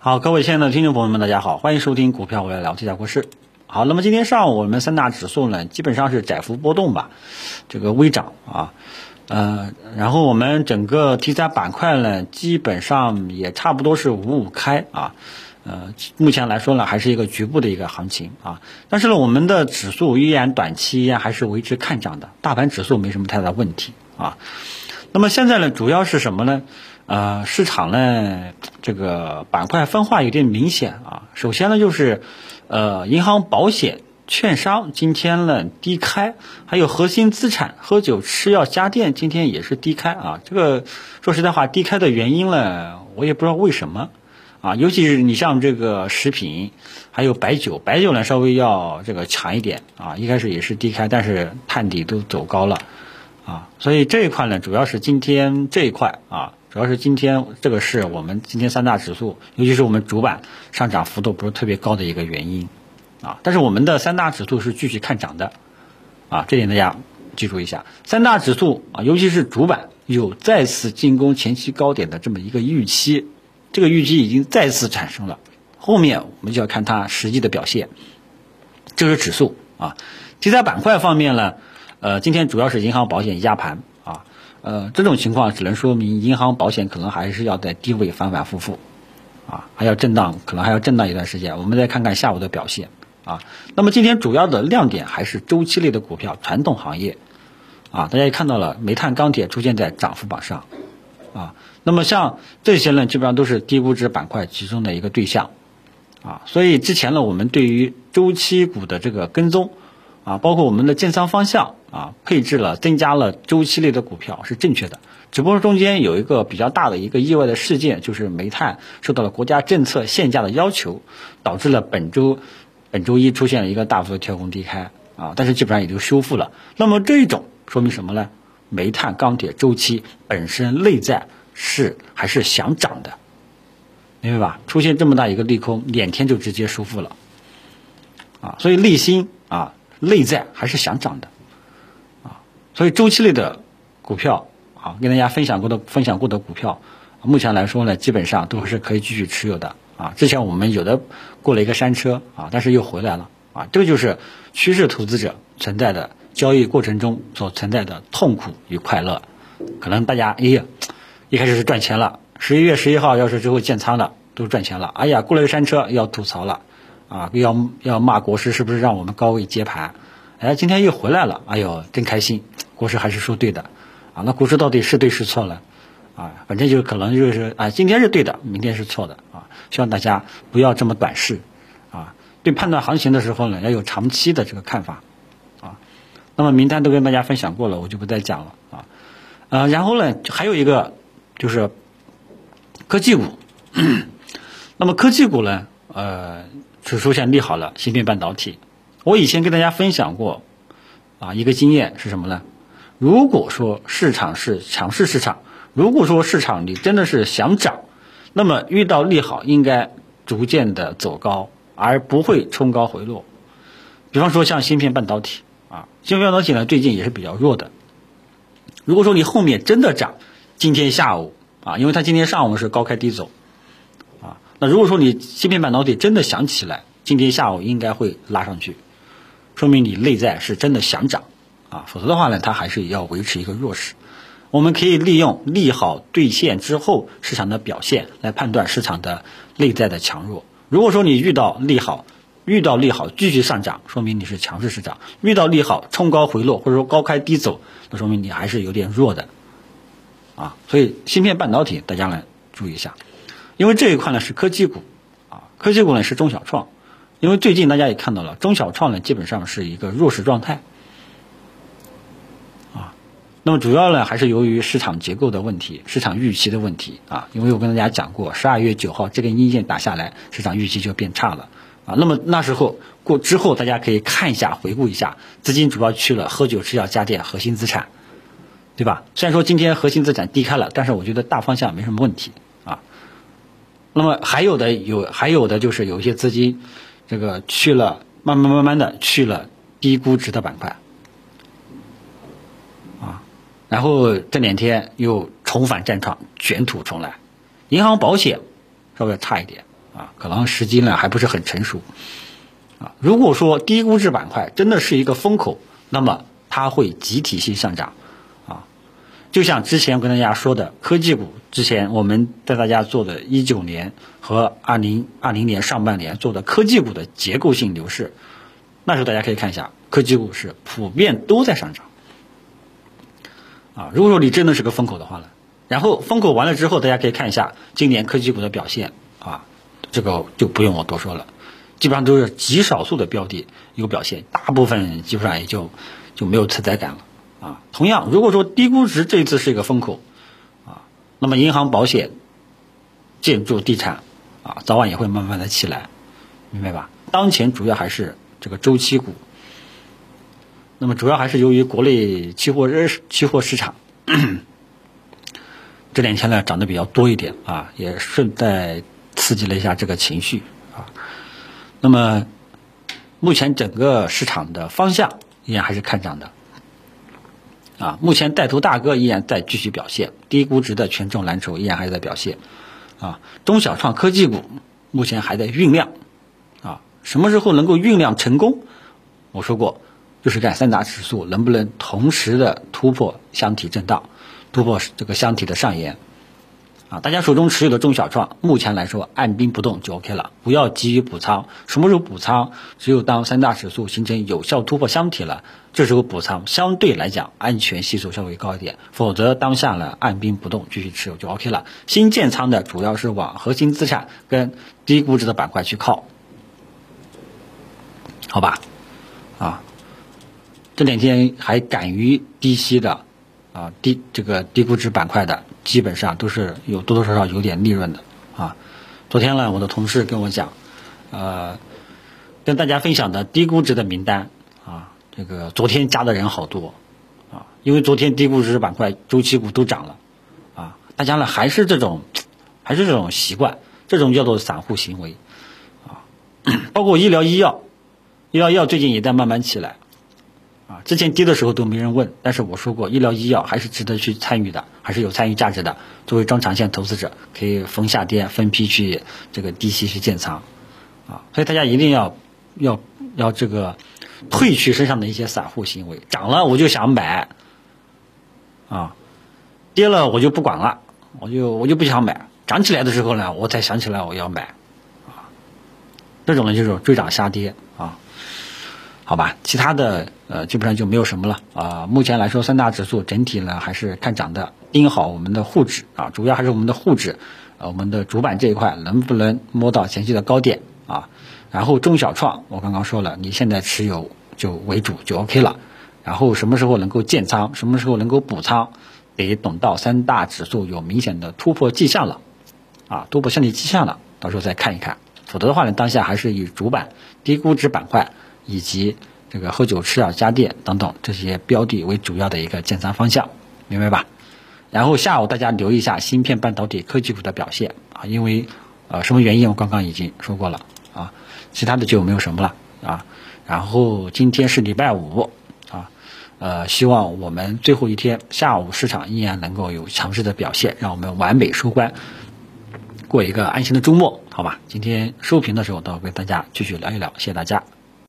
好，各位亲爱的听众朋友们，大家好，欢迎收听股票我来聊，这家故事。好，那么今天上午我们三大指数呢，基本上是窄幅波动吧，这个微涨啊，呃，然后我们整个题材板块呢，基本上也差不多是五五开啊，呃，目前来说呢，还是一个局部的一个行情啊，但是呢，我们的指数依然短期依然还是维持看涨的，大盘指数没什么太大问题啊。那么现在呢，主要是什么呢？呃，市场呢，这个板块分化有点明显啊。首先呢，就是呃，银行、保险、券商今天呢低开，还有核心资产、喝酒、吃药、家电今天也是低开啊。这个说实在话，低开的原因呢，我也不知道为什么啊。尤其是你像这个食品，还有白酒，白酒呢稍微要这个强一点啊。一开始也是低开，但是探底都走高了啊。所以这一块呢，主要是今天这一块啊。主要是今天这个是我们今天三大指数，尤其是我们主板上涨幅度不是特别高的一个原因，啊，但是我们的三大指数是继续看涨的，啊，这点大家记住一下，三大指数啊，尤其是主板有再次进攻前期高点的这么一个预期，这个预期已经再次产生了，后面我们就要看它实际的表现，这是指数啊，题材板块方面呢，呃，今天主要是银行、保险压盘。呃，这种情况只能说明银行保险可能还是要在低位反反复复，啊，还要震荡，可能还要震荡一段时间。我们再看看下午的表现，啊，那么今天主要的亮点还是周期类的股票、传统行业，啊，大家也看到了，煤炭、钢铁出现在涨幅榜上，啊，那么像这些呢，基本上都是低估值板块集中的一个对象，啊，所以之前呢，我们对于周期股的这个跟踪。啊，包括我们的建仓方向啊，配置了增加了周期类的股票是正确的，只不过中间有一个比较大的一个意外的事件，就是煤炭受到了国家政策限价的要求，导致了本周本周一出现了一个大幅的跳空低开啊，但是基本上也就修复了。那么这种说明什么呢？煤炭、钢铁周期本身内在是还是想涨的，明白吧？出现这么大一个利空，两天就直接收复了啊，所以内心啊。内在还是想涨的，啊，所以周期类的股票啊，跟大家分享过的分享过的股票，目前来说呢，基本上都是可以继续持有的啊。之前我们有的过了一个山车啊，但是又回来了啊，这个就是趋势投资者存在的交易过程中所存在的痛苦与快乐。可能大家哎呀，一开始是赚钱了，十一月十一号要是之后建仓了，都赚钱了，哎呀，过了一个山车要吐槽了。啊，要要骂国师是不是让我们高位接盘？哎，今天又回来了，哎呦，真开心！国师还是说对的，啊，那国师到底是对是错了？啊，反正就可能就是啊，今天是对的，明天是错的啊。希望大家不要这么短视，啊，对判断行情的时候呢，要有长期的这个看法，啊。那么名单都跟大家分享过了，我就不再讲了啊。呃，然后呢，还有一个就是科技股，那么科技股呢，呃。是出现利好了，芯片半导体。我以前跟大家分享过，啊，一个经验是什么呢？如果说市场是强势市场，如果说市场你真的是想涨，那么遇到利好应该逐渐的走高，而不会冲高回落。比方说像芯片半导体，啊，芯片半导体呢最近也是比较弱的。如果说你后面真的涨，今天下午啊，因为它今天上午是高开低走。那如果说你芯片半导体真的想起来，今天下午应该会拉上去，说明你内在是真的想涨啊，否则的话呢，它还是要维持一个弱势。我们可以利用利好兑现之后市场的表现来判断市场的内在的强弱。如果说你遇到利好，遇到利好继续上涨，说明你是强势市场；遇到利好冲高回落或者说高开低走，那说明你还是有点弱的啊。所以芯片半导体大家来注意一下。因为这一块呢是科技股，啊，科技股呢是中小创，因为最近大家也看到了，中小创呢基本上是一个弱势状态，啊，那么主要呢还是由于市场结构的问题、市场预期的问题啊，因为我跟大家讲过，十二月九号这根阴线打下来，市场预期就变差了，啊，那么那时候过之后，大家可以看一下、回顾一下，资金主要去了喝酒、吃药、家电、核心资产，对吧？虽然说今天核心资产低开了，但是我觉得大方向没什么问题。那么还有的有，还有的就是有一些资金，这个去了，慢慢慢慢的去了低估值的板块，啊，然后这两天又重返战场，卷土重来，银行保险稍微差一点啊，可能时机呢还不是很成熟啊。如果说低估值板块真的是一个风口，那么它会集体性上涨。就像之前跟大家说的科技股，之前我们带大家做的一九年和二零二零年上半年做的科技股的结构性牛市，那时候大家可以看一下，科技股是普遍都在上涨啊。如果说你真的是个风口的话呢？然后风口完了之后，大家可以看一下今年科技股的表现啊，这个就不用我多说了，基本上都是极少数的标的有表现，大部分基本上也就就没有存在感了啊。同样，如果说低估值这一次是一个风口啊，那么银行、保险、建筑、地产啊，早晚也会慢慢的起来，明白吧？当前主要还是这个周期股，那么主要还是由于国内期货日期货市场。这两天呢涨得比较多一点啊，也顺带刺激了一下这个情绪啊。那么目前整个市场的方向依然还是看涨的啊。目前带头大哥依然在继续表现，低估值的权重蓝筹依然还在表现啊。中小创科技股目前还在酝酿啊，什么时候能够酝酿成功？我说过，就是看三大指数能不能同时的突破箱体震荡。突破这个箱体的上沿，啊，大家手中持有的中小创，目前来说按兵不动就 OK 了，不要急于补仓。什么时候补仓？只有当三大指数形成有效突破箱体了，这时候补仓相对来讲安全系数稍微高一点。否则当下呢按兵不动继续持有就 OK 了。新建仓的主要是往核心资产跟低估值的板块去靠，好吧？啊，这两天还敢于低吸的。啊，低这个低估值板块的基本上都是有多多少少有点利润的啊。昨天呢，我的同事跟我讲，呃，跟大家分享的低估值的名单啊，这个昨天加的人好多啊，因为昨天低估值板块周期股都涨了啊，大家呢还是这种还是这种习惯，这种叫做散户行为啊，包括医疗医药，医疗医药最近也在慢慢起来。啊，之前跌的时候都没人问，但是我说过，医疗医药还是值得去参与的，还是有参与价值的。作为中长线投资者，可以逢下跌分批去这个低吸去建仓，啊，所以大家一定要要要这个褪去身上的一些散户行为，涨了我就想买，啊，跌了我就不管了，我就我就不想买，涨起来的时候呢，我才想起来我要买，啊，这种呢就是追涨杀跌。好吧，其他的呃基本上就没有什么了啊。目前来说，三大指数整体呢还是看涨的，盯好我们的沪指啊，主要还是我们的沪指，呃，我们的主板这一块能不能摸到前期的高点啊？然后中小创，我刚刚说了，你现在持有就为主就 OK 了。然后什么时候能够建仓，什么时候能够补仓，得等到三大指数有明显的突破迹象了啊，突破箱体迹象了，到时候再看一看。否则的话呢，当下还是以主板低估值板块。以及这个喝酒吃药家电等等这些标的为主要的一个建仓方向，明白吧？然后下午大家留意一下芯片半导体科技股的表现啊，因为呃什么原因我刚刚已经说过了啊，其他的就没有什么了啊。然后今天是礼拜五啊，呃，希望我们最后一天下午市场依然能够有强势的表现，让我们完美收官，过一个安心的周末，好吧？今天收评的时候，都要跟大家继续聊一聊，谢谢大家。